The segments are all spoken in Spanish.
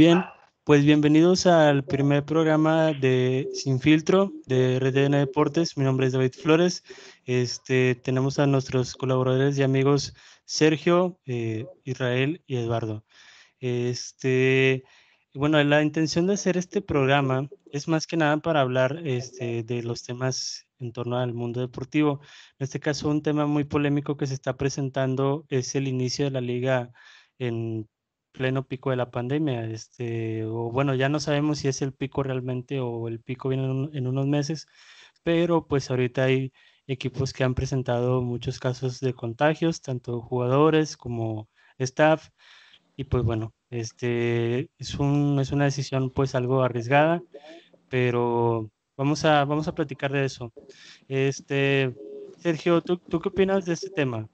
Bien, pues bienvenidos al primer programa de Sin Filtro de RDN Deportes. Mi nombre es David Flores. Este, tenemos a nuestros colaboradores y amigos Sergio, eh, Israel y Eduardo. Este, bueno, la intención de hacer este programa es más que nada para hablar este, de los temas en torno al mundo deportivo. En este caso, un tema muy polémico que se está presentando es el inicio de la liga en pleno pico de la pandemia. Este, o bueno, ya no sabemos si es el pico realmente o el pico viene en, unos meses, pero pues ahorita hay equipos que han presentado muchos casos de contagios, tanto jugadores como staff. Y pues bueno, este es, un, es una decisión pues algo arriesgada, pero vamos a, vamos a platicar de eso. Este, Sergio, ¿tú, ¿tú qué opinas de este tema?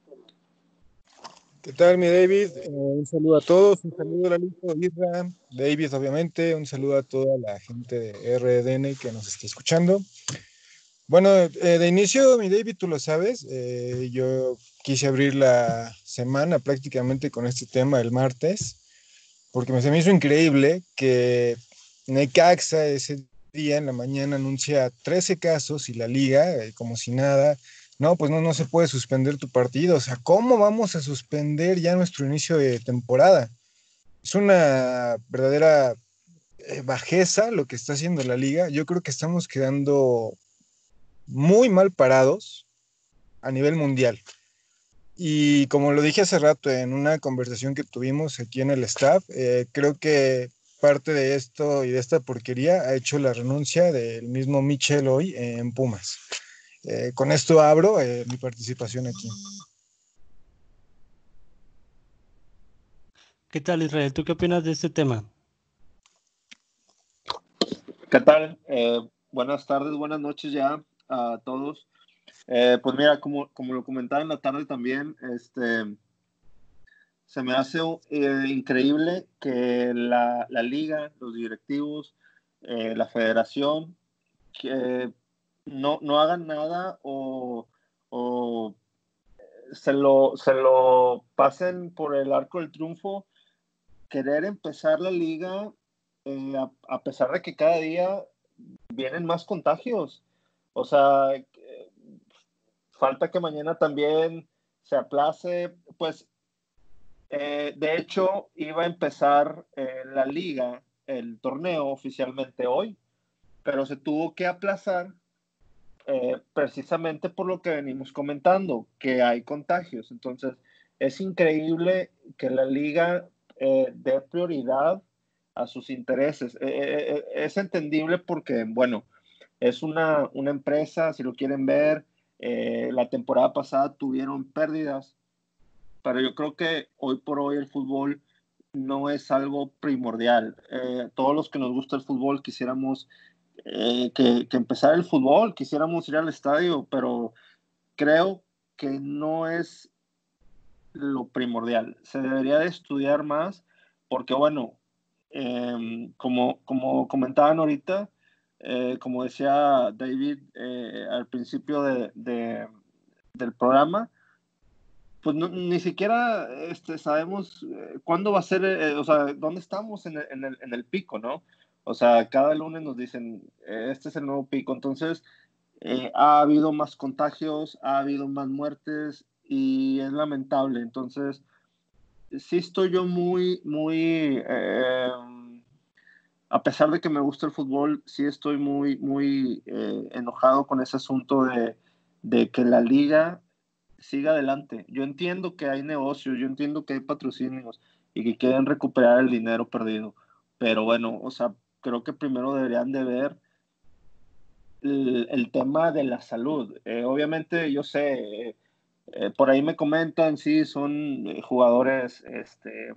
¿Qué tal, mi David? Eh, un saludo a todos, un saludo a la lista de Isra, David, obviamente, un saludo a toda la gente de RDN que nos está escuchando. Bueno, eh, de inicio, mi David, tú lo sabes, eh, yo quise abrir la semana prácticamente con este tema el martes, porque se me hizo increíble que Necaxa ese día en la mañana anuncia 13 casos y la liga, como si nada, no, pues no, no se puede suspender tu partido. O sea, ¿cómo vamos a suspender ya nuestro inicio de temporada? Es una verdadera eh, bajeza lo que está haciendo la liga. Yo creo que estamos quedando muy mal parados a nivel mundial. Y como lo dije hace rato en una conversación que tuvimos aquí en el staff, eh, creo que parte de esto y de esta porquería ha hecho la renuncia del mismo Michel hoy en Pumas. Eh, con esto abro eh, mi participación aquí. ¿Qué tal, Israel? ¿Tú qué opinas de este tema? ¿Qué tal? Eh, buenas tardes, buenas noches ya a todos. pues mira, como, como lo comentaba en la tarde también, este, se me hace increíble que la, la, liga, los directivos, la federación, que no, no hagan nada o, se, lo, se lo pasen por el arco del triunfo, querer empezar la liga eh, a, pesar de que cada día vienen más contagios. O sea, falta que mañana también se aplace, pues eh, de hecho iba a empezar eh, la liga, el torneo oficialmente hoy, pero se tuvo que aplazar eh, precisamente por lo que venimos comentando, que hay contagios. Entonces, es increíble que la liga eh, dé prioridad a sus intereses. Eh, es entendible porque, bueno, es una, una, empresa, si lo quieren ver, la temporada pasada tuvieron pérdidas, pero yo creo que hoy por hoy el fútbol no es algo primordial. todos los que nos gusta el fútbol quisiéramos eh, que, que empezar el fútbol, quisiéramos ir al estadio, pero creo que no es lo primordial. Se debería de estudiar más porque, bueno, em, como, como comentaban ahorita, eh, como decía David eh, al principio de, del programa, pues ni siquiera este, sabemos cuándo va a ser, o sea, dónde estamos en en el, en el pico, ¿no? O sea, cada lunes nos dicen, este es el nuevo pico. Entonces, eh, ha habido más contagios, ha habido más muertes y es lamentable. Entonces, sí estoy yo muy, muy, eh, a pesar de que me gusta el fútbol, sí estoy muy, muy eh, enojado con ese asunto de, de que la liga siga adelante. Yo entiendo que hay negocios, yo entiendo que hay patrocinios y que quieren recuperar el dinero perdido. Pero bueno, o sea, creo que primero deberían de ver el, tema de la salud. Eh, obviamente, yo sé, eh, por ahí me comentan, sí, son eh, jugadores este,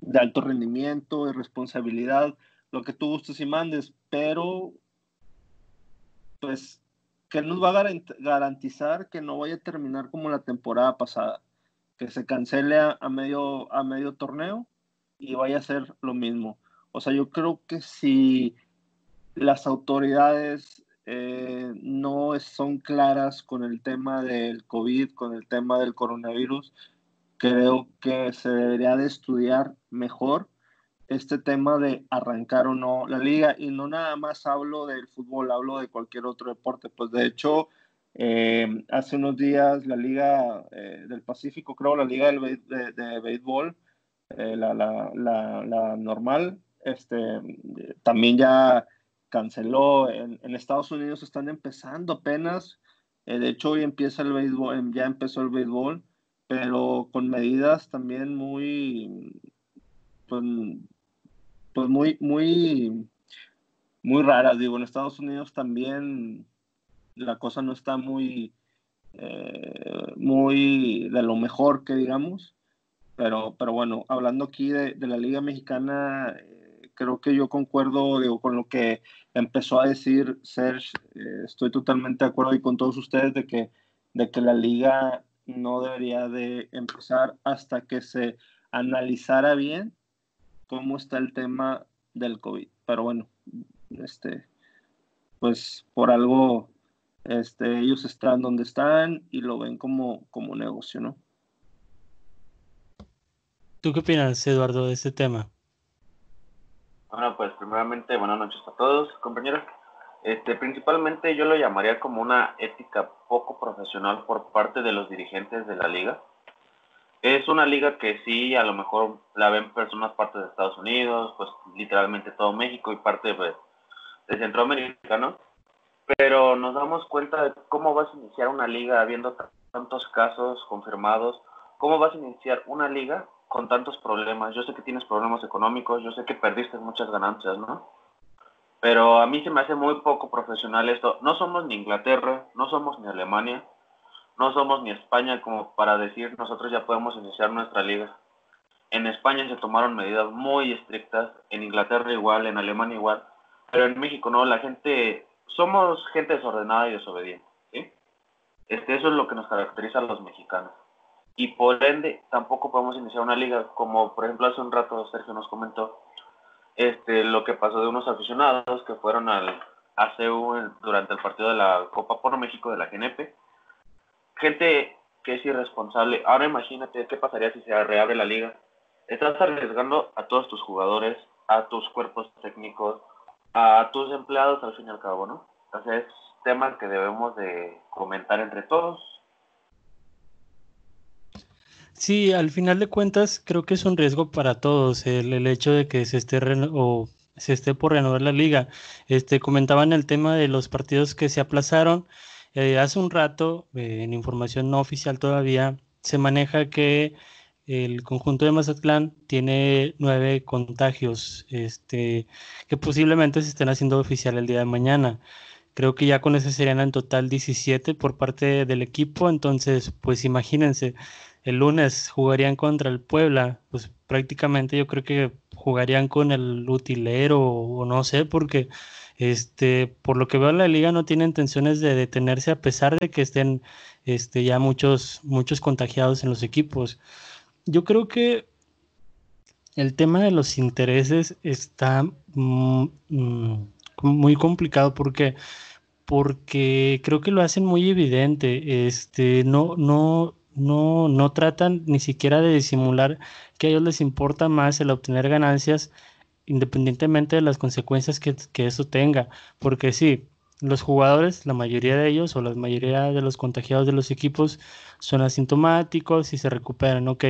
de alto rendimiento y responsabilidad, lo que tú gustes y mandes, pero pues, ¿qué nos va a garantizar que no vaya a terminar como la temporada pasada? Que se cancele a medio, a medio torneo y vaya a ser lo mismo. O sea, yo creo que si las autoridades eh, no son claras con el tema del COVID, con el tema del coronavirus, creo que se debería de estudiar mejor este tema de arrancar o no la liga. Y no nada más hablo del fútbol, hablo de cualquier otro deporte. Pues de hecho, eh, hace unos días la Liga eh, del Pacífico, creo, la Liga de, de, Béisbol, la, normal, este, también ya canceló. En, Estados Unidos están empezando apenas. de hecho, hoy empieza el béisbol, ya empezó el béisbol, pero con medidas también muy, pues, pues muy, muy, muy raras. Digo, en Estados Unidos también la cosa no está muy, eh, muy de lo mejor que digamos. Pero, pero bueno, hablando aquí de, la Liga Mexicana, eh, creo que yo concuerdo con lo que empezó a decir Serge. Eh, estoy totalmente de acuerdo y con todos ustedes de que, de que la liga no debería de empezar hasta que se analizara bien cómo está el tema del COVID. Pero bueno, este, pues por algo este, ellos están donde están y lo ven como, como negocio, ¿no? ¿Tú qué opinas, Eduardo, de este tema? Bueno, pues primeramente, buenas noches a todos, compañeros. Este, principalmente yo lo llamaría como una ética poco profesional por parte de los dirigentes de la liga. Es una liga que sí, a lo mejor la ven personas parte de Estados Unidos, pues literalmente todo México y parte de, de Centroamérica, ¿no? pero nos damos cuenta de cómo vas a iniciar una liga habiendo tantos casos confirmados, cómo vas a iniciar una liga con tantos problemas. Yo sé que tienes problemas económicos, yo sé que perdiste muchas ganancias, ¿no? Pero a mí se me hace muy poco profesional esto. No somos ni Inglaterra, no somos ni Alemania, no somos ni España como para decir nosotros ya podemos iniciar nuestra liga. En España se tomaron medidas muy estrictas, en Inglaterra igual, en Alemania igual, pero en México no, la gente somos gente desordenada y desobediente, ¿sí? Este, eso es lo que nos caracteriza a los mexicanos. Y por ende, tampoco podemos iniciar una liga, como por ejemplo hace un rato Sergio nos comentó, este, lo que pasó de unos aficionados que fueron al ACU durante el partido de la Copa por México de la GNP. Gente que es irresponsable. Ahora imagínate qué pasaría si se reabre la liga. Estás arriesgando a todos tus jugadores, a tus cuerpos técnicos, a tus empleados al fin y al cabo, ¿no? Entonces es tema que debemos de comentar entre todos. Sí, al final de cuentas creo que es un riesgo para todos el, el hecho de que se esté o se esté por renovar la liga. Este comentaban el tema de los partidos que se aplazaron. Eh, hace un rato, eh, en información no oficial todavía, se maneja que el conjunto de Mazatlán tiene nueve contagios este, que posiblemente se estén haciendo oficial el día de mañana. Creo que ya con ese serían en total 17 por parte del equipo. Entonces, pues imagínense, el lunes jugarían contra el Puebla. Pues prácticamente yo creo que jugarían con el utilero o, no sé, porque este, por lo que veo la liga no tiene intenciones de detenerse a pesar de que estén este, ya muchos, muchos contagiados en los equipos yo creo que el tema de los intereses está mm, mm, muy complicado porque porque creo que lo hacen muy evidente, este, no, no, no, no tratan ni siquiera de disimular que a ellos les importa más el obtener ganancias independientemente de las consecuencias que, que eso tenga, porque sí, los jugadores, la mayoría de ellos o la mayoría de los contagiados de los equipos son asintomáticos y se recuperan, ok.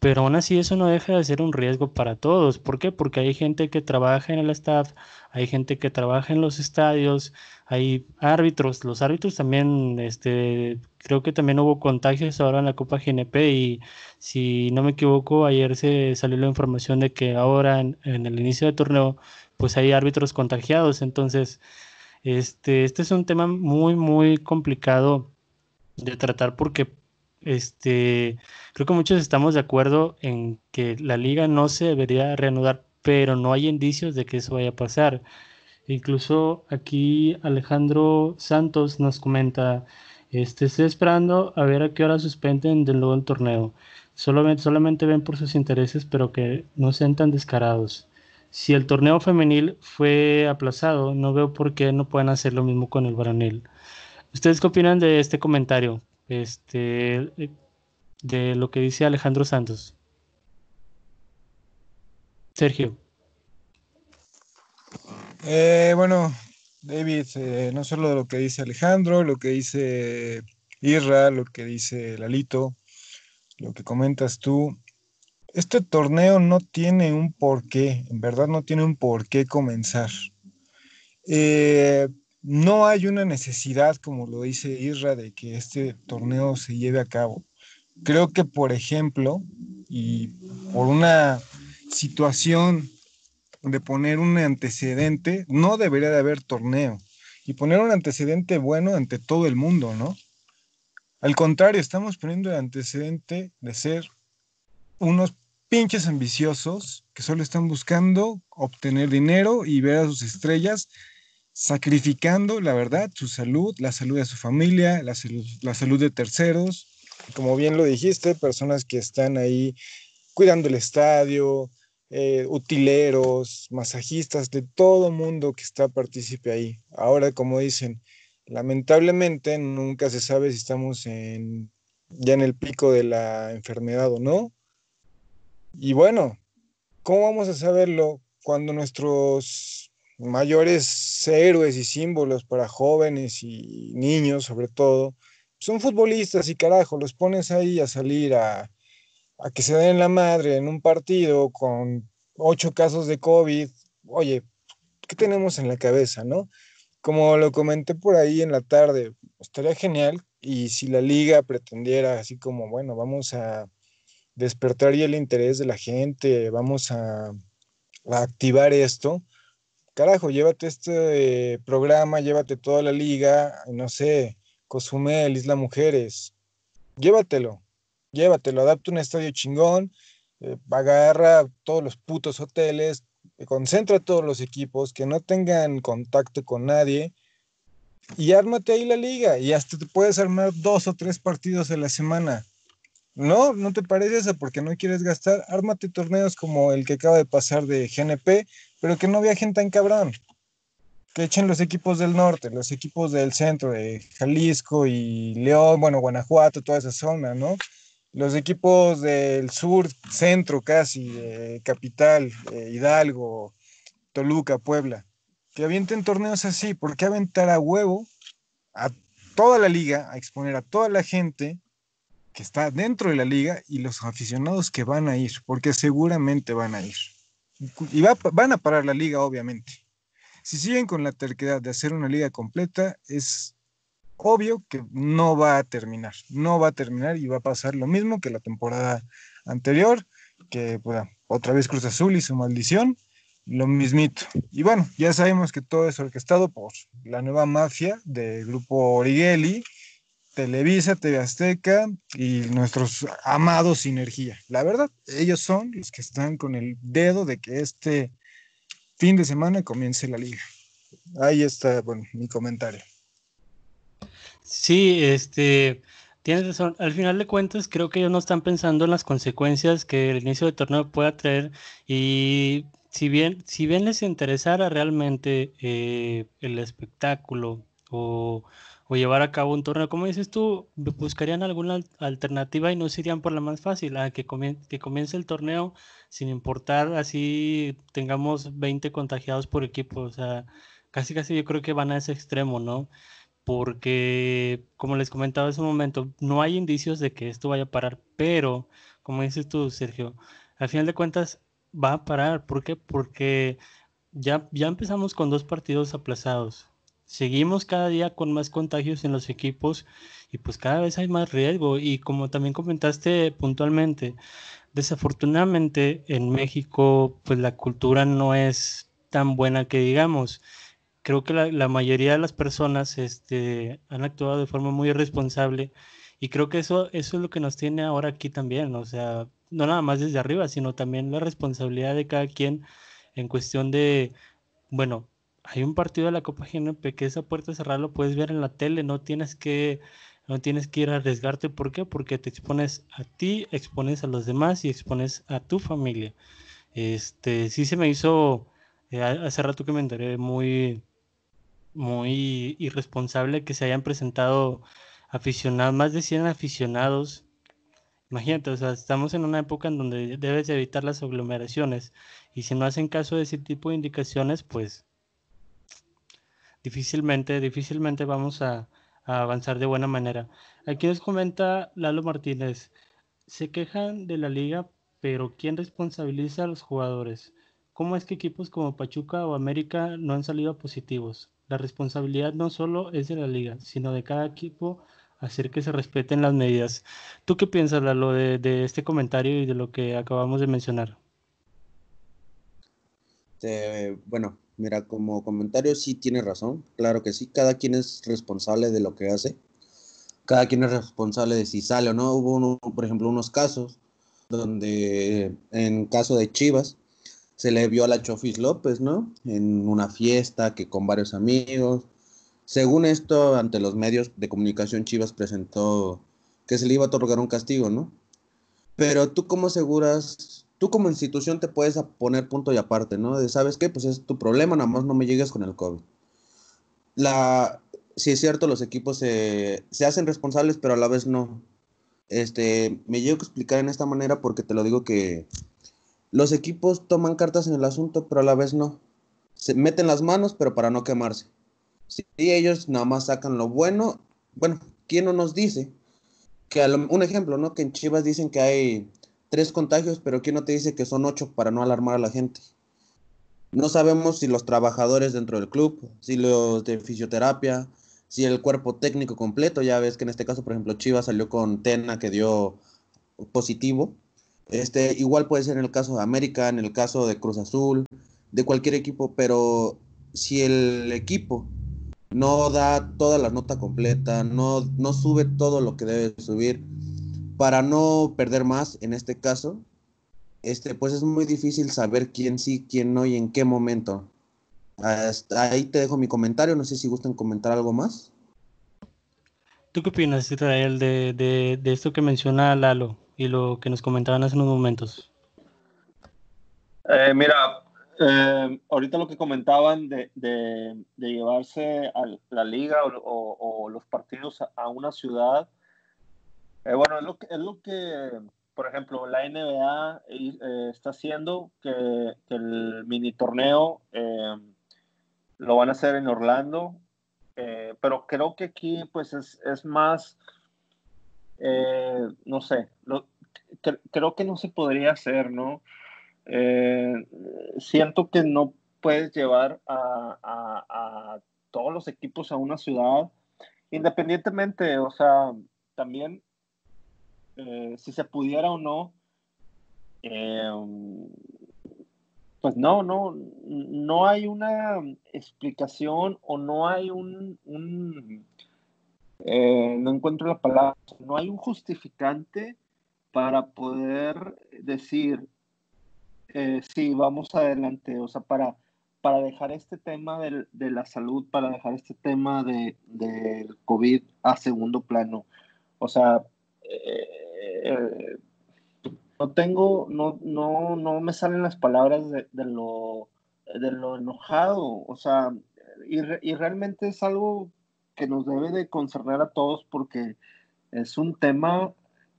Pero aún así eso no deja de ser un riesgo para todos. ¿Por qué? Porque hay gente que trabaja en el staff, hay gente que trabaja en los estadios, hay árbitros. Los árbitros también, este, creo que también hubo contagios ahora en la Copa GNP y si no me equivoco, ayer se salió la información de que ahora en, el inicio del torneo, pues hay árbitros contagiados. Entonces, este, este es un tema muy, muy complicado de tratar porque este, creo que muchos estamos de acuerdo en que la liga no se debería reanudar, pero no hay indicios de que eso vaya a pasar. Incluso aquí Alejandro Santos nos comenta, este, estoy esperando a ver a qué hora suspenden de nuevo el torneo. Solamente, solamente ven por sus intereses, pero que no sean tan descarados. Si el torneo femenil fue aplazado, no veo por qué no puedan hacer lo mismo con el varonil. ¿Ustedes qué opinan de este comentario? Este, de lo que dice Alejandro Santos. Sergio. Eh, bueno, David, eh, no solo lo que dice Alejandro, lo que dice Irra, lo que dice Lalito, lo que comentas tú, este torneo no tiene un porqué, en verdad no tiene un porqué comenzar. Eh, no hay una necesidad, como lo dice Irra, de que este torneo se lleve a cabo. Creo que, por ejemplo, y por una situación de poner un antecedente, no debería de haber torneo. Y poner un antecedente bueno ante todo el mundo, ¿no? Al contrario, estamos poniendo el antecedente de ser unos pinches ambiciosos que solo están buscando obtener dinero y ver a sus estrellas sacrificando, la verdad, su salud, la salud de su familia, la salud, la salud de terceros. Como bien lo dijiste, personas que están ahí cuidando el estadio, eh, utileros, masajistas, de todo mundo que está partícipe ahí. Ahora, como dicen, lamentablemente nunca se sabe si estamos en, ya en el pico de la enfermedad o no. Y bueno, ¿cómo vamos a saberlo cuando nuestros mayores héroes y símbolos para jóvenes y niños, sobre todo, son futbolistas y carajo, los pones ahí a salir a, a que se den la madre en un partido con ocho casos de COVID, oye, ¿qué tenemos en la cabeza, no? Como lo comenté por ahí en la tarde, estaría genial y si la liga pretendiera así como, bueno, vamos a despertar ya el interés de la gente, vamos a, a activar esto, carajo, llévate este programa, llévate toda la liga, no sé, Cozumel, Isla Mujeres, llévatelo, llévatelo, adapta un estadio chingón, eh, agarra todos los putos hoteles, concentra todos los equipos, que no tengan contacto con nadie y ármate ahí la liga y hasta te puedes armar dos o tres partidos a la semana. No, no te parece eso porque no quieres gastar. Ármate torneos como el que acaba de pasar de GNP, pero que no viajen tan cabrón. Que echen los equipos del norte, los equipos del centro, de Jalisco y León, bueno, Guanajuato, toda esa zona, ¿no? los equipos del sur, centro casi, capital, Hidalgo, Toluca, Puebla, que avienten torneos así, ¿por qué aventar a huevo a toda la liga, a exponer a toda la gente que está dentro de la liga y los aficionados que van a ir, porque seguramente van a ir. Y van a parar la liga, obviamente. Si siguen con la terquedad de hacer una liga completa, es obvio que no va a terminar, no va a terminar y va a pasar lo mismo que la temporada anterior, que bueno, otra vez Cruz Azul y su maldición, lo mismito. Y bueno, ya sabemos que todo es orquestado por la nueva mafia del grupo Origeli, Televisa, TV Azteca y nuestros amados Sinergia. La verdad, ellos son los que están con el dedo de que este fin de semana comience la liga. Ahí está, bueno, mi comentario. Sí, este, tienes razón. Al final de cuentas, creo que ellos no están pensando en las consecuencias que el inicio del torneo pueda traer. Y si bien, si bien les interesara realmente eh, el espectáculo o, llevar a cabo un torneo, como dices tú, buscarían alguna alternativa y no se irían por la más fácil, a que, que comience el torneo sin importar así tengamos 20 contagiados por equipo. O sea, casi casi yo creo que van a ese extremo, ¿no? porque, como les comentaba hace un momento, no hay indicios de que esto vaya a parar, pero, como dices tú, Sergio, al final de cuentas va a parar. ¿Por qué? Porque ya, ya empezamos con dos partidos aplazados. Seguimos cada día con más contagios en los equipos y pues cada vez hay más riesgo. Y como también comentaste puntualmente, desafortunadamente en México pues la cultura no es tan buena que digamos creo que la, mayoría de las personas este, han actuado de forma muy irresponsable y creo que eso, eso es lo que nos tiene ahora aquí también, o sea, no nada más desde arriba, sino también la responsabilidad de cada quien en cuestión de, bueno, hay un partido de la Copa GNP que esa puerta cerrada lo puedes ver en la tele, no tienes que no tienes que ir a arriesgarte, ¿por qué? Porque te expones a ti, expones a los demás y expones a tu familia. Este, sí se me hizo eh, hace rato que me enteré muy muy irresponsable que se hayan presentado aficionados, más de 100 aficionados, Imagínate, o sea, estamos en una época en donde debes evitar las aglomeraciones y si no hacen caso de ese tipo de indicaciones, pues difícilmente, difícilmente vamos a, a avanzar de buena manera. Aquí nos comenta Lalo Martínez, se quejan de la liga, pero ¿quién responsabiliza a los jugadores? ¿Cómo es que equipos como Pachuca o América no han salido positivos? La responsabilidad no solo es de la liga, sino de cada equipo hacer que se respeten las medidas. ¿Tú qué piensas, Lalo, de, de este comentario y de lo que acabamos de mencionar? bueno, mira, como comentario sí tiene razón, claro que sí, cada quien es responsable de lo que hace, cada quien es responsable de si sale o no. Hubo, por ejemplo, unos casos donde en caso de Chivas, se le vio a la Chofis López, ¿no? En una fiesta que con varios amigos. Según esto, ante los medios de comunicación, Chivas presentó que se le iba a otorgar un castigo, ¿no? Pero tú cómo aseguras, tú como institución te puedes poner punto y aparte, ¿no? De, ¿sabes qué? Pues es tu problema, nada más no me llegues con el COVID. La, sí es cierto, los equipos se, se hacen responsables, pero a la vez no. Este, me llego a explicar en esta manera porque te lo digo que los equipos toman cartas en el asunto, pero a la vez no. Se meten las manos, pero para no quemarse. Si ellos nada más sacan lo bueno, bueno, ¿quién no nos dice? Que un ejemplo, ¿no? Que en Chivas dicen que hay tres contagios, pero ¿quién no te dice que son ocho para no alarmar a la gente? No sabemos si los trabajadores dentro del club, si los de fisioterapia, si el cuerpo técnico completo, ya ves que en este caso, por ejemplo, Chivas salió con Tena que dio positivo, este, igual puede ser en el caso de América, en el caso de Cruz Azul, de cualquier equipo, pero si el equipo no da toda la nota completa, no, no sube todo lo que debe subir, para no perder más en este caso, este, pues es muy difícil saber quién sí, quién no y en qué momento. Hasta ahí te dejo mi comentario, no sé si gustan comentar algo más. ¿Tú qué opinas, Israel, de, de, de esto que menciona Lalo? y lo que nos comentaban hace unos momentos. Eh, mira, eh, ahorita lo que comentaban de, de, llevarse a la liga o, los partidos a, una ciudad, eh, bueno, es lo, que, por ejemplo, la NBA está haciendo, que, el mini torneo lo van a hacer en Orlando, pero creo que aquí pues es, es más eh, no sé, creo que no se podría hacer, ¿no? Eh, siento que no puedes llevar a, todos los equipos a una ciudad, independientemente, o sea, también eh, si se pudiera o no, pues no, no, no hay una explicación o no hay un eh, no encuentro la palabra, no hay un justificante para poder decir, eh, sí, vamos adelante, o sea, para, para dejar este tema de la salud, para dejar este tema del de, COVID a segundo plano. O sea, eh, no tengo, no, no, no me salen las palabras de, lo, de lo enojado, o sea, y, y realmente es algo que nos debe de concerner a todos porque es un tema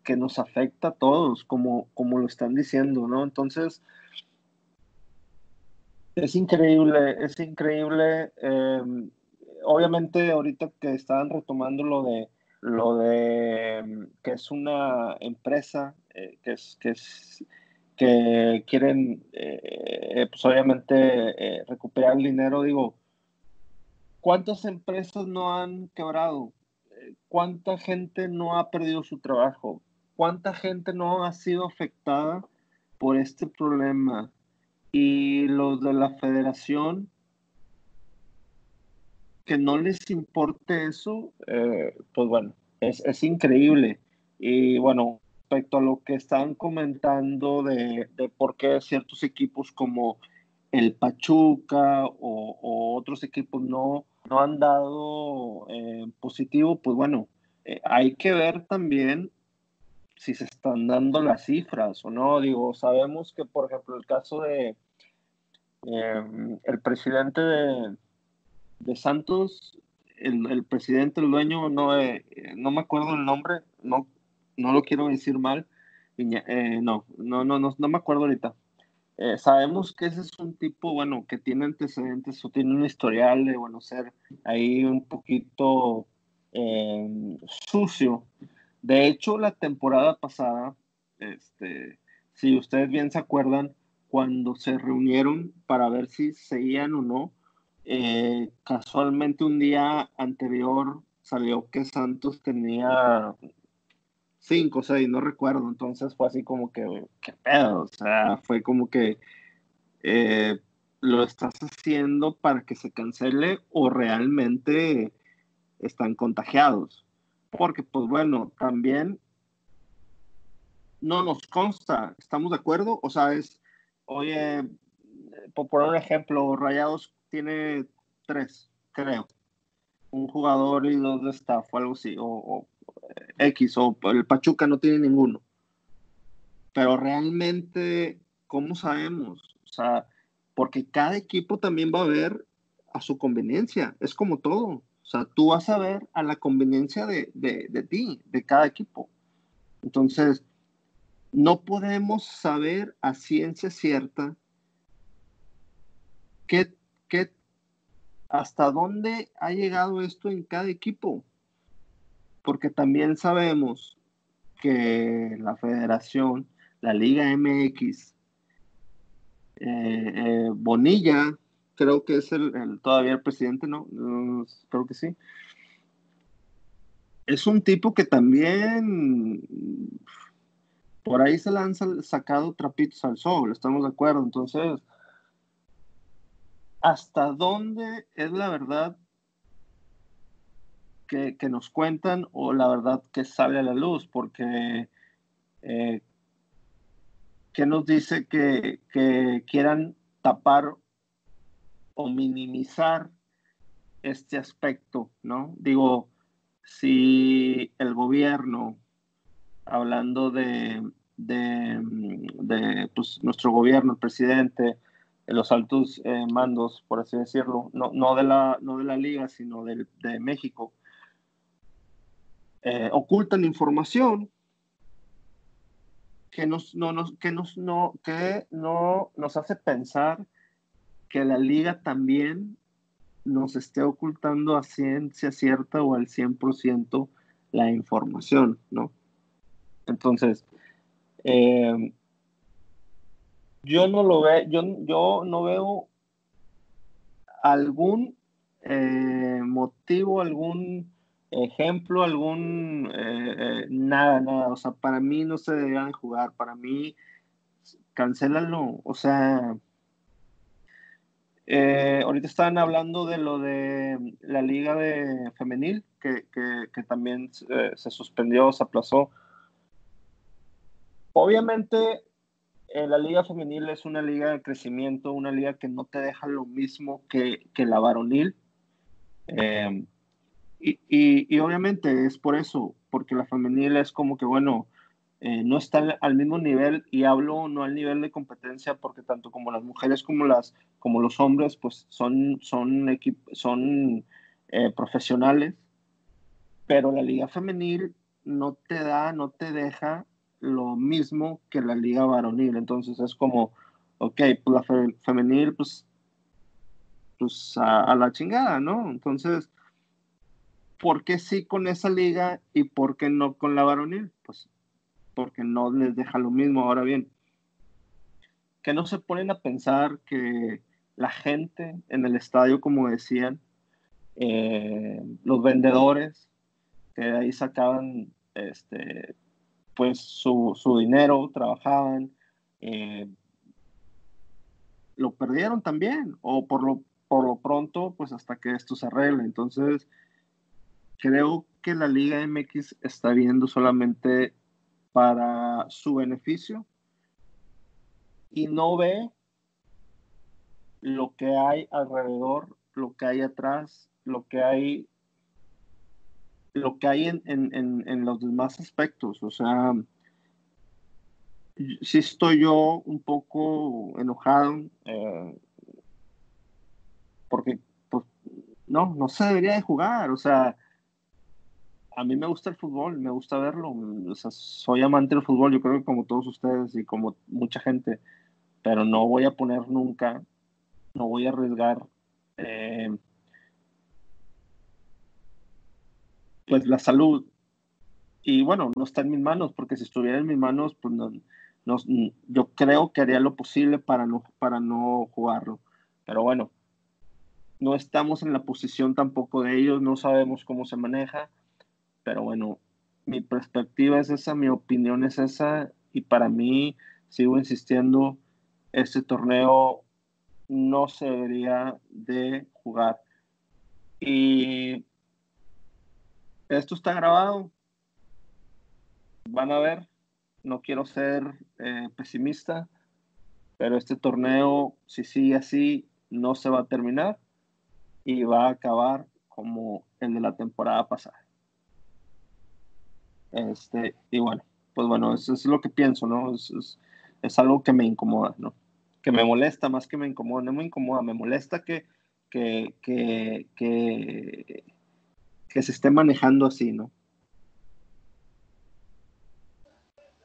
que nos afecta a todos, como, como lo están diciendo, ¿no? Entonces, es increíble, es increíble. Em, obviamente, ahorita que estaban retomando lo de lo de em, que es una empresa eh, que es que quieren eh, pues obviamente eh, recuperar el dinero digo ¿Cuántas empresas no han quebrado? ¿Cuánta gente no ha perdido su trabajo? ¿Cuánta gente no ha sido afectada por este problema? Y los de la federación, que no les importe eso, eh, pues bueno, es, es, increíble. Y bueno, respecto a lo que están comentando de, de por qué ciertos equipos como el Pachuca o, otros equipos no, no han dado eh, positivo, pues bueno, eh, hay que ver también si se están dando las cifras o no. Digo, sabemos que, por ejemplo, el caso de el presidente de, de Santos, el, presidente, el dueño, no, eh, no me acuerdo el nombre, no, no lo quiero decir mal, eh, no, no, no, no, no me acuerdo ahorita. Eh, sabemos que ese es un tipo, bueno, que tiene antecedentes o tiene un historial de, bueno, ser ahí un poquito sucio. De hecho, la temporada pasada, este, si ustedes bien se acuerdan, cuando se reunieron para ver si seguían o no, eh, casualmente un día anterior salió que Santos tenía cinco o seis, no recuerdo, entonces fue así como que, qué pedo, o sea, fue como que eh, lo estás haciendo para que se cancele o realmente están contagiados. Porque, pues bueno, también no nos consta, ¿estamos de acuerdo? O sea, es, oye, por poner un ejemplo, Rayados tiene tres, creo. Un jugador y dos de staff o algo así, o, X, o el Pachuca no tiene ninguno. Pero realmente, ¿cómo sabemos? O sea, porque cada equipo también va a ver a su conveniencia, es como todo. O sea, tú vas a ver a la conveniencia de, de, de ti, de cada equipo. Entonces, no podemos saber a ciencia cierta qué, qué, hasta dónde ha llegado esto en cada equipo. Porque también sabemos que la federación, la Liga MX, eh, eh, Bonilla, creo que es el, todavía el presidente, ¿no? Creo que sí. Es un tipo que también por ahí se le han sacado trapitos al sol, estamos de acuerdo. Entonces, ¿hasta dónde es la verdad que, nos cuentan o la verdad que sale a la luz? Porque, eh, ¿qué nos dice que, que quieran tapar o minimizar este aspecto, ¿no? Digo, si el gobierno hablando de, de, pues, nuestro gobierno, el presidente, los altos eh, mandos, por así decirlo, no, no, de la, no de la liga, sino de, de México, eh, ocultan información que, nos, no, nos, que, nos, no, que no nos hace pensar que la liga también nos esté ocultando a ciencia cierta o al 100% la información, ¿no? Entonces, eh, yo no lo veo, yo, yo no veo algún eh, motivo, algún ejemplo, algún eh, nada, nada. O sea, para mí no se deberían jugar. Para mí, cancélalo. O sea, ahorita estaban hablando de lo de la liga de femenil, que, que también se suspendió, se aplazó. Obviamente, eh, la liga femenil es una liga de crecimiento, una liga que no te deja lo mismo que, la varonil. Eh, y, obviamente es por eso, porque la femenil es como que, bueno, eh, no está al mismo nivel y hablo no al nivel de competencia porque tanto como las mujeres como, las, como los hombres pues son, son, son profesionales, pero la liga femenil no te da, no te deja lo mismo que la liga varonil. Entonces es como, ok, pues la femenil, pues, pues a, la chingada, ¿no? Entonces, ¿por qué sí con esa liga y por qué no con la varonil? Pues porque no les deja lo mismo. Ahora bien, que no se ponen a pensar que la gente en el estadio, como decían, eh, los vendedores, que de ahí sacaban este, pues su, dinero, trabajaban, eh, lo perdieron también, o por lo, por lo pronto, pues hasta que esto se arregle. Entonces, creo que la Liga MX está viendo solamente para su beneficio y no ve lo que hay alrededor, lo que hay atrás, lo que hay lo que hay en, los demás aspectos. O sea, sí estoy yo un poco enojado eh, porque pues, no, no se debería de jugar. O sea, a mí me gusta el fútbol, me gusta verlo. O sea, soy amante del fútbol, yo creo que como todos ustedes y como mucha gente, pero no voy a poner nunca, no voy a arriesgar eh, pues la salud. Y bueno, no está en mis manos, porque si estuviera en mis manos, pues no, yo creo que haría lo posible para no, para no jugarlo. Pero bueno, no estamos en la posición tampoco de ellos, no sabemos cómo se maneja pero bueno, mi perspectiva es esa, mi opinión es esa, y para mí, sigo insistiendo, este torneo no se debería de jugar. Y esto está grabado. Van a ver, no quiero ser eh, pesimista, pero este torneo, si sigue así, no se va a terminar y va a acabar como el de la temporada pasada. Este, y bueno, pues bueno, eso es lo que pienso, ¿no? Es, es, algo que me incomoda, ¿no? Que me molesta más que me incomoda, no me incomoda, me molesta que, que, que, que, que se esté manejando así, ¿no?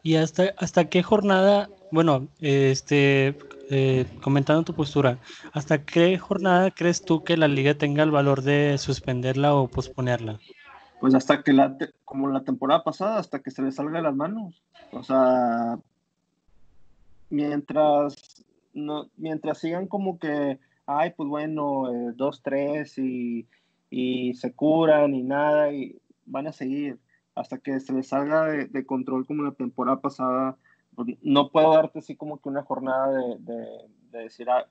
¿Y hasta, hasta qué jornada, bueno, este, eh, comentando tu postura, ¿hasta qué jornada crees tú que la liga tenga el valor de suspenderla o posponerla? pues hasta que la, como la temporada pasada, hasta que se le salga de las manos. O sea, mientras, no, mientras sigan como que, ay, pues bueno, eh, dos, tres y, y, se curan y nada, y van a seguir hasta que se les salga de, control como la temporada pasada. Pues, no puedo darte así como que una jornada de, de, de decir, ah,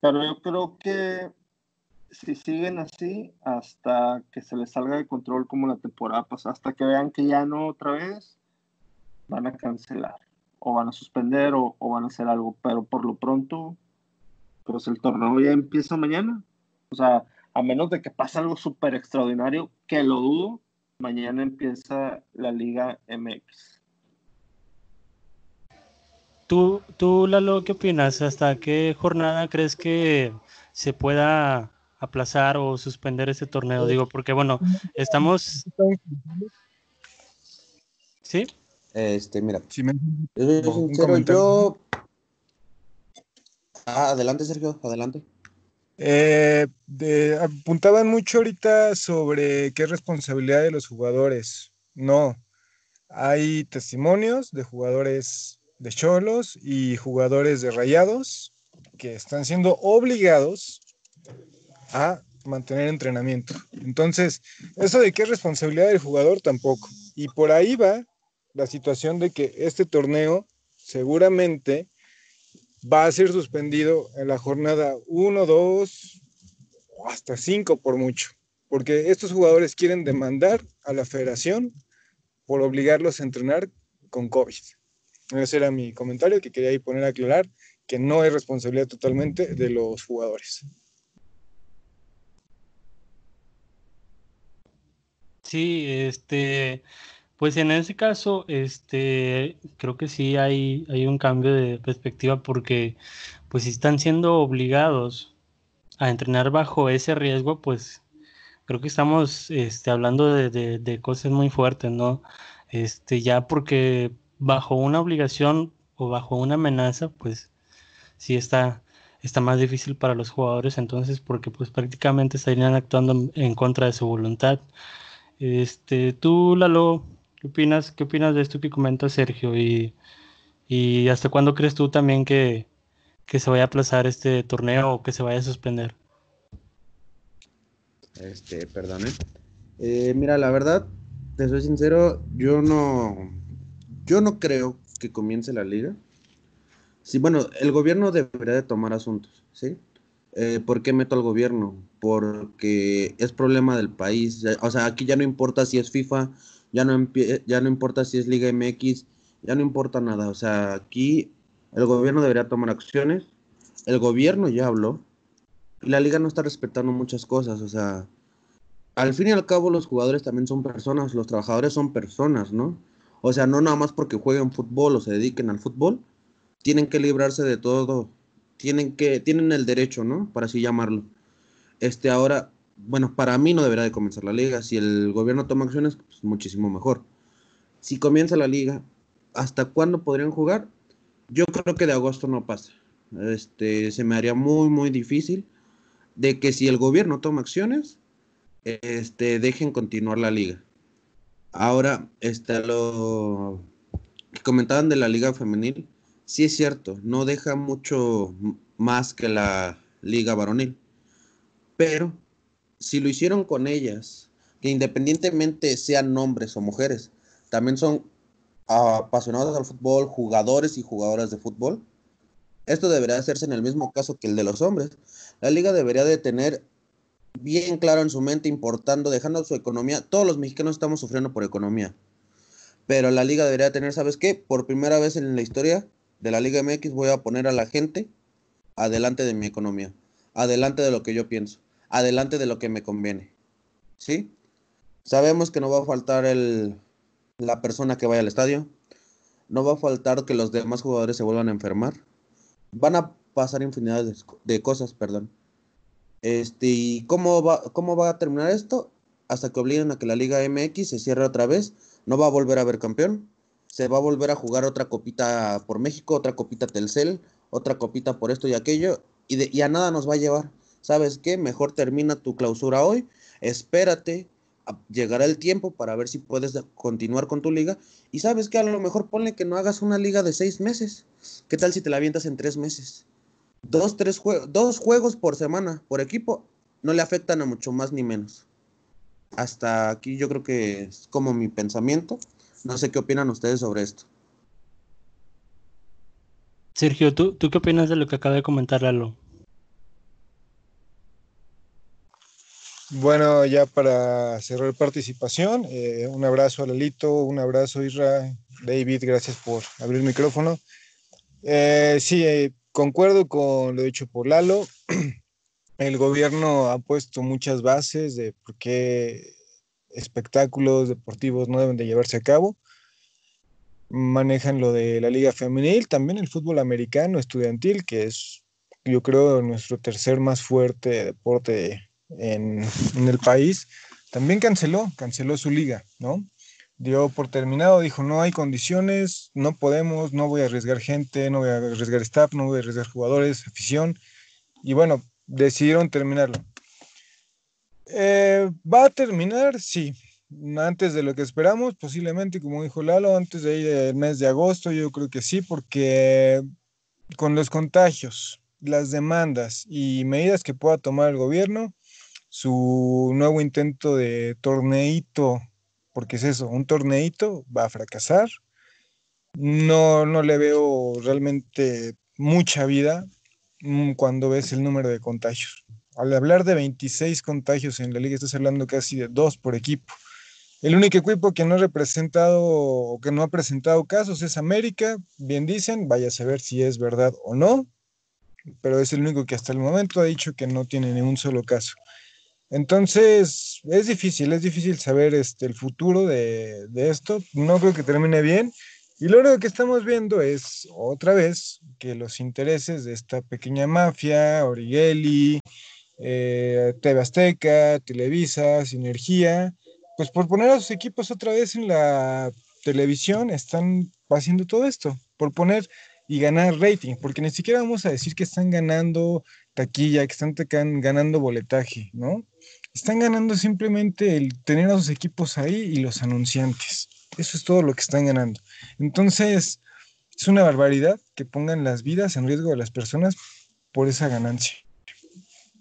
pero yo creo que si siguen así hasta que se les salga de control como la temporada pasada, hasta que vean que ya no otra vez, van a cancelar o van a suspender o, van a hacer algo, pero por lo pronto, pues el torneo ya empieza mañana. O sea, a menos de que pase algo súper extraordinario, que lo dudo, mañana empieza la Liga MX. ¿Tú, tú Lalo, qué opinas? ¿Hasta qué jornada crees que se pueda aplazar o suspender ese torneo? Digo, porque bueno, estamos... ¿Sí? Este, mira. yo, ah, adelante, Sergio, adelante. Eh, apuntaban mucho ahorita sobre qué responsabilidad de los jugadores. No, hay testimonios de jugadores de cholos y jugadores de rayados que están siendo obligados a mantener entrenamiento. Entonces, eso de qué es responsabilidad del jugador tampoco. Y por ahí va la situación de que este torneo seguramente va a ser suspendido en la jornada 1, 2 o hasta 5 por mucho, porque estos jugadores quieren demandar a la federación por obligarlos a entrenar con COVID. Ese era mi comentario que quería ahí poner a aclarar que no es responsabilidad totalmente de los jugadores. Sí, este, pues en ese caso, este, creo que sí hay, hay un cambio de perspectiva porque, pues si están siendo obligados a entrenar bajo ese riesgo, pues creo que estamos, este, hablando de, de, cosas muy fuertes, ¿no? Este, ya porque bajo una obligación o bajo una amenaza, pues sí está, está más difícil para los jugadores, entonces, porque pues prácticamente estarían actuando en contra de su voluntad. Este, tú, Lalo, ¿qué opinas? ¿Qué opinas de esto que comenta Sergio? Y, y hasta cuándo crees tú también que, que, se vaya a aplazar este torneo o que se vaya a suspender? Este, perdón. Eh, mira, la verdad, te soy sincero, yo no, yo no creo que comience la liga. Sí, bueno, el gobierno debería de tomar asuntos, ¿sí? Eh, ¿Por qué meto al gobierno? Porque es problema del país. O sea, aquí ya no importa si es FIFA, ya no, ya no importa si es Liga MX, ya no importa nada. O sea, aquí el gobierno debería tomar acciones. El gobierno ya habló y la liga no está respetando muchas cosas. O sea, al fin y al cabo los jugadores también son personas, los trabajadores son personas, ¿no? O sea, no nada más porque jueguen fútbol o se dediquen al fútbol, tienen que librarse de todo tienen que tienen el derecho, ¿no? Para así llamarlo. Este ahora bueno, para mí no debería de comenzar la liga. Si el gobierno toma acciones, pues muchísimo mejor. Si comienza la liga, ¿hasta cuándo podrían jugar? Yo creo que de agosto no pasa. Este, se me haría muy, muy difícil de que si el gobierno toma acciones, este, dejen continuar la liga. Ahora, este, lo que comentaban de la liga femenil, sí es cierto, no deja mucho más que la liga varonil. Pero si lo hicieron con ellas, que independientemente sean hombres o mujeres, también son apasionados al fútbol, jugadores y jugadoras de fútbol, esto debería hacerse en el mismo caso que el de los hombres. La liga debería de tener bien claro en su mente, importando, dejando su economía. Todos los mexicanos estamos sufriendo por economía. Pero la liga debería tener, ¿sabes qué? Por primera vez en la historia de la Liga MX voy a poner a la gente adelante de mi economía, adelante de lo que yo pienso, adelante de lo que me conviene. ¿Sí? Sabemos que no va a faltar el, la persona que vaya al estadio, no va a faltar que los demás jugadores se vuelvan a enfermar, van a pasar infinidad de, cosas, perdón. Este, ¿y cómo va, cómo va a terminar esto? Hasta que obliguen a que la Liga MX se cierre otra vez, no va a volver a haber campeón, se va a volver a jugar otra copita por México, otra copita Telcel, otra copita por esto y aquello, y, de, y a nada nos va a llevar. ¿Sabes qué? Mejor termina tu clausura hoy, espérate, llegará el tiempo para ver si puedes continuar con tu liga. Y sabes que a lo mejor ponle que no hagas una liga de seis meses. ¿Qué tal si te la avientas en tres meses? Dos, tres dos juegos por semana, por equipo, no le afectan a mucho más ni menos. Hasta aquí yo creo que es como mi pensamiento. No sé qué opinan ustedes sobre esto. Sergio, ¿tú, ¿tú qué opinas de lo que acaba de comentar Lalo? Bueno, ya para cerrar participación, eh, un abrazo a Lalito, un abrazo Isra, David, gracias por abrir el micrófono. Eh, sí, eh, concuerdo con lo dicho por Lalo. El gobierno ha puesto muchas bases de por qué espectáculos deportivos no deben de llevarse a cabo. Manejan lo de la liga femenil, también el fútbol americano estudiantil, que es, yo creo, nuestro tercer más fuerte deporte en, el país, también canceló, canceló su liga, ¿no? Dio por terminado, dijo, no hay condiciones, no podemos, no voy a arriesgar gente, no voy a arriesgar staff, no voy a arriesgar jugadores, afición, y bueno, decidieron terminarlo. Eh, ¿Va a terminar? Sí. Antes de lo que esperamos, posiblemente, como dijo Lalo, antes de ir el mes de agosto, yo creo que sí, porque con los contagios, las demandas y medidas que pueda tomar el gobierno, su nuevo intento de torneito, porque es eso, un torneito va a fracasar. No, no le veo realmente mucha vida mm, cuando ves el número de contagios. Al hablar de 26 contagios en la liga, estás hablando casi de dos por equipo. El único equipo que no ha representado que no ha presentado casos es América, bien dicen, vaya a saber si es verdad o no, pero es el único que hasta el momento ha dicho que no tiene ni un solo caso. Entonces, es difícil, es difícil saber este, el futuro de, esto. No creo que termine bien. Y lo único que estamos viendo es otra vez que los intereses de esta pequeña mafia, Origeli, eh, TV Azteca, Televisa, Sinergia, pues por poner a sus equipos otra vez en la televisión, están haciendo todo esto, por poner y ganar rating, porque ni siquiera vamos a decir que están ganando taquilla, que están ganando boletaje, ¿no? Están ganando simplemente el tener a sus equipos ahí y los anunciantes. Eso es todo lo que están ganando. Entonces, es una barbaridad que pongan las vidas en riesgo de las personas por esa ganancia.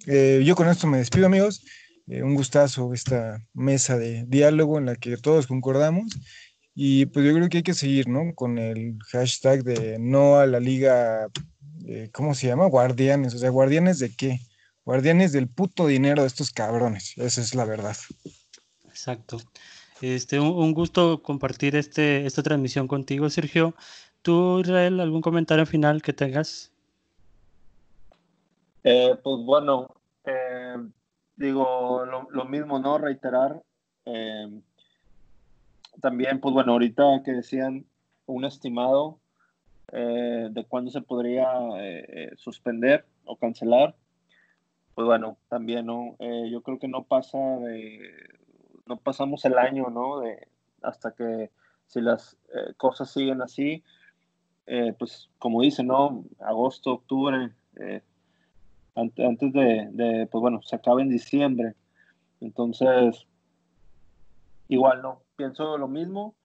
Eh, yo con esto me despido, amigos. Eh, un gustazo esta mesa de diálogo en la que todos concordamos. Y pues yo creo que hay que seguir, ¿no? Con el hashtag de no a la liga, eh, ¿cómo se llama? Guardianes. O sea, ¿guardianes de qué? Guardianes del puto dinero de estos cabrones. Esa es la verdad. Exacto. Este, un, gusto compartir este, esta transmisión contigo, Sergio. ¿Tú, Israel, algún comentario final que tengas? Eh, pues bueno, eh, digo lo, mismo, ¿no? Reiterar. Eh, también, pues bueno, ahorita que decían un estimado de cuándo se podría suspender o cancelar pues bueno, también, ¿no? Eh, yo creo que no pasa de, no pasamos el año, ¿no? De, hasta que si las eh, cosas siguen así, eh, pues como dice, ¿no? Agosto, octubre, antes, antes de, de, pues bueno, se acaba en diciembre. Entonces, igual, ¿no? Pienso lo mismo,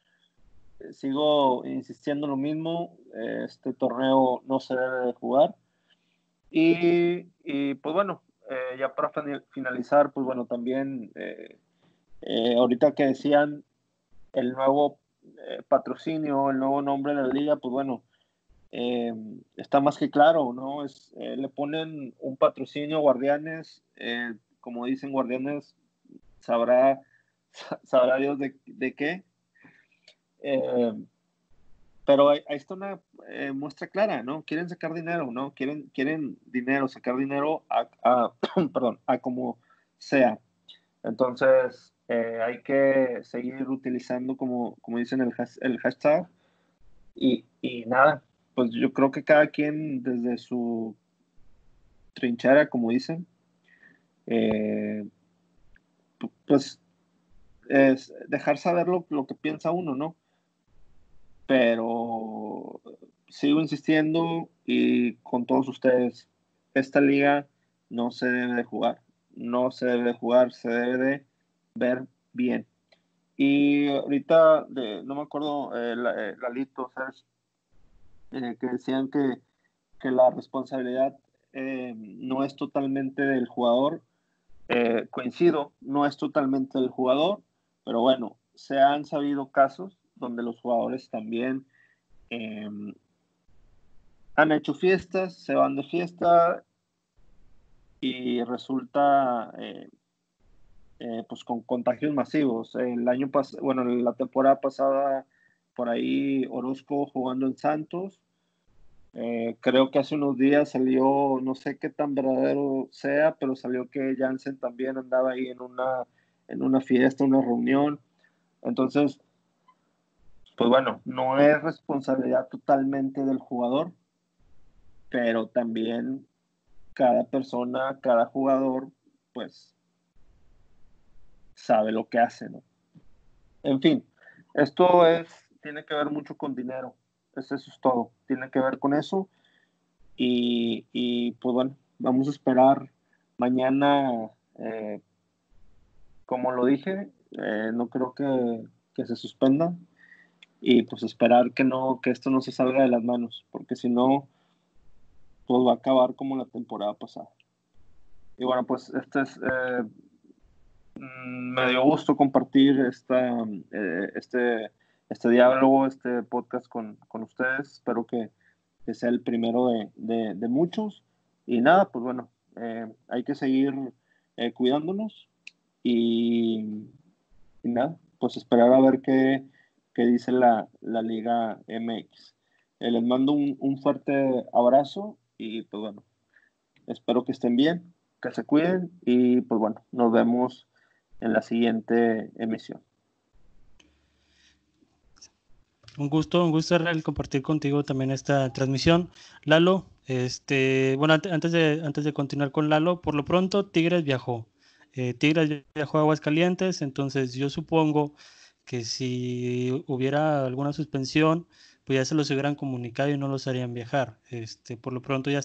sigo insistiendo lo mismo, este torneo no se debe de jugar. Y, y pues bueno, eh, ya para finalizar, pues bueno, también eh, eh, ahorita que decían el nuevo patrocinio, el nuevo nombre de la liga, pues bueno, está más que claro, ¿no? Es, le ponen un patrocinio Guardianes, como dicen Guardianes, sabrá, sabrá Dios de qué. Pero ahí, está una eh, muestra clara, ¿no? Quieren sacar dinero, ¿no? Quieren, quieren dinero, sacar dinero a, perdón, a como sea. Entonces, eh, hay que seguir utilizando, como, como dicen, el, hashtag. Y, y, nada, pues yo creo que cada quien desde su trinchera, como dicen, eh, pues es dejar saber lo, lo que piensa uno, ¿no? Pero sigo insistiendo y con todos ustedes, esta liga no se debe de jugar, no se debe de jugar, se debe de ver bien. Y ahorita, no me acuerdo, eh, eh Lalito. Eh, que decían que, que la responsabilidad no es totalmente del jugador. coincido, no es totalmente del jugador, pero bueno, se han sabido casos donde los jugadores también em, han hecho fiestas, se van de fiesta y resulta eh, eh, pues con contagios masivos. El año pasado, bueno, la temporada pasada por ahí Orozco jugando en Santos. Eh, creo que hace unos días salió, no sé qué tan verdadero sea, pero salió que Jansen también andaba ahí en una, en una fiesta, una reunión. Entonces, pues bueno, no es responsabilidad totalmente del jugador, pero también cada persona, cada jugador, pues sabe lo que hace, ¿no? En fin, esto es, tiene que ver mucho con dinero, eso es todo, tiene que ver con eso. Y, pues bueno, vamos a esperar mañana, eh, como lo dije, eh, no creo que, que se suspenda, y pues esperar que no que esto no se salga de las manos porque si no pues va a acabar como la temporada pasada. Y bueno pues este es eh, mm, me dio gusto compartir esta, eh, este este diálogo este podcast con, con ustedes. Espero que, que, sea el primero de, de, muchos. Y nada pues bueno eh, hay que seguir cuidándonos y, y nada pues esperar a ver qué que dice la, la Liga MX. Eh, les mando un, un, fuerte abrazo y pues bueno, espero que estén bien, que se cuiden y pues bueno, nos vemos en la siguiente emisión. Un gusto, un gusto Real compartir contigo también esta transmisión. Lalo, este, bueno, antes de, antes de continuar con Lalo, por lo pronto Tigres viajó. Eh, Tigres viajó a Aguascalientes, entonces yo supongo que si hubiera alguna suspensión, pues ya se los hubieran comunicado y no los harían viajar. Este, por lo pronto ya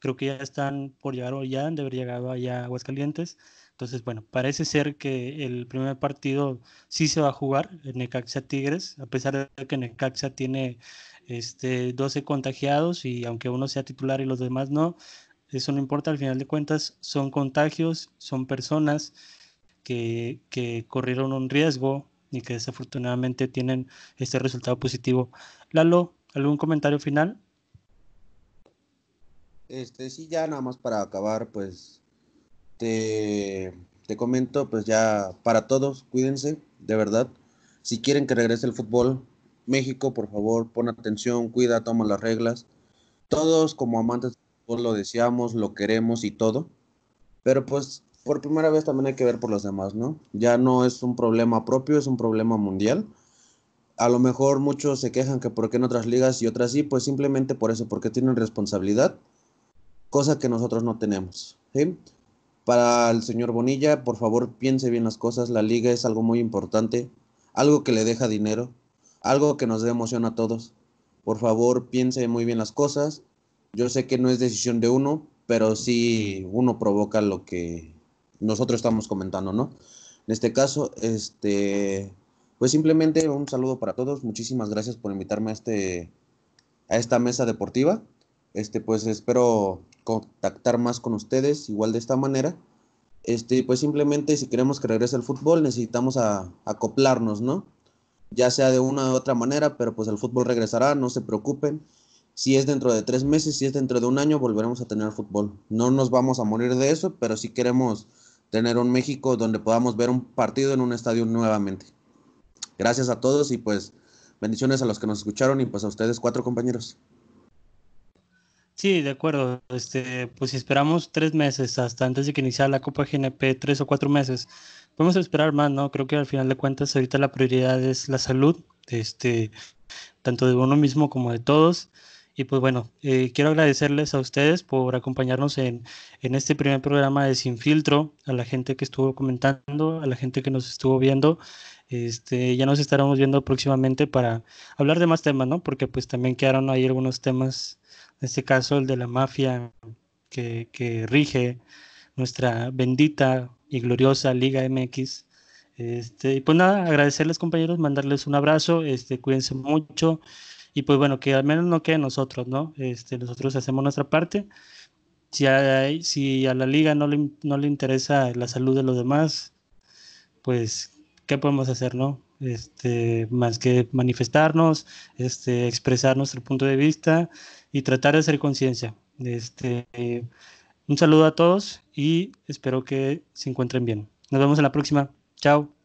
creo que ya están por llegar o ya han de haber llegado allá a Aguascalientes. Entonces, bueno, parece ser que el primer partido sí se va a jugar, en Necaxa Tigres, a pesar de que Necaxa tiene este, 12 contagiados y aunque uno sea titular y los demás no, eso no importa, al final de cuentas son contagios, son personas que, que corrieron un riesgo y que desafortunadamente tienen este resultado positivo. Lalo, ¿algún comentario final? Este, sí, ya nada más para acabar, pues te, te comento, pues ya para todos, cuídense, de verdad. Si quieren que regrese el fútbol, México, por favor, pon atención, cuida, toma las reglas. Todos como amantes del fútbol lo deseamos, lo queremos y todo. Pero pues por primera vez también hay que ver por los demás, ¿no? Ya no es un problema propio, es un problema mundial. A lo mejor muchos se quejan que por qué en otras ligas y otras sí, pues simplemente por eso, porque tienen responsabilidad, cosa que nosotros no tenemos. Para el señor Bonilla, por favor, piense bien las cosas. La liga es algo muy importante, algo que le deja dinero, algo que nos dé emoción a todos. Por favor, piense muy bien las cosas. Yo sé que no es decisión de uno, pero sí uno provoca lo que nosotros estamos comentando, ¿no? En este caso, este, pues simplemente un saludo para todos. Muchísimas gracias por invitarme a este, a esta mesa deportiva. Este, pues espero contactar más con ustedes, igual de esta manera. Este, pues simplemente si queremos que regrese el fútbol, necesitamos acoplarnos, ¿no? Ya sea de una u otra manera, pero pues el fútbol regresará, no se preocupen. Si es dentro de tres meses, si es dentro de un año, volveremos a tener fútbol. No nos vamos a morir de eso, pero sí queremos tener un México donde podamos ver un partido en un estadio nuevamente. Gracias a todos y pues bendiciones a los que nos escucharon y pues a ustedes cuatro compañeros. Sí, de acuerdo. Este, pues si esperamos tres meses hasta antes de que iniciara la Copa GNP, tres o cuatro meses, podemos esperar más, ¿no? Creo que al final de cuentas ahorita la prioridad es la salud, este, tanto de uno mismo como de todos. Y pues bueno, eh, quiero agradecerles a ustedes por acompañarnos en, en este primer programa de Sin Filtro, a la gente que estuvo comentando, a la gente que nos estuvo viendo. Este, ya nos estaremos viendo próximamente para hablar de más temas, ¿no? Porque pues también quedaron ahí algunos temas, en este caso el de la mafia que, que rige nuestra bendita y gloriosa Liga MX. Este, y pues nada, agradecerles compañeros, mandarles un abrazo, este, cuídense mucho y pues bueno, que al menos no quede nosotros, ¿no? Este, nosotros hacemos nuestra parte. Si, si a la liga no le, no le interesa la salud de los demás, pues, ¿qué podemos hacer, no? Este, más que manifestarnos, este, expresar nuestro punto de vista y tratar de hacer conciencia. Este, un saludo a todos y espero que se encuentren bien. Nos vemos en la próxima. Chao.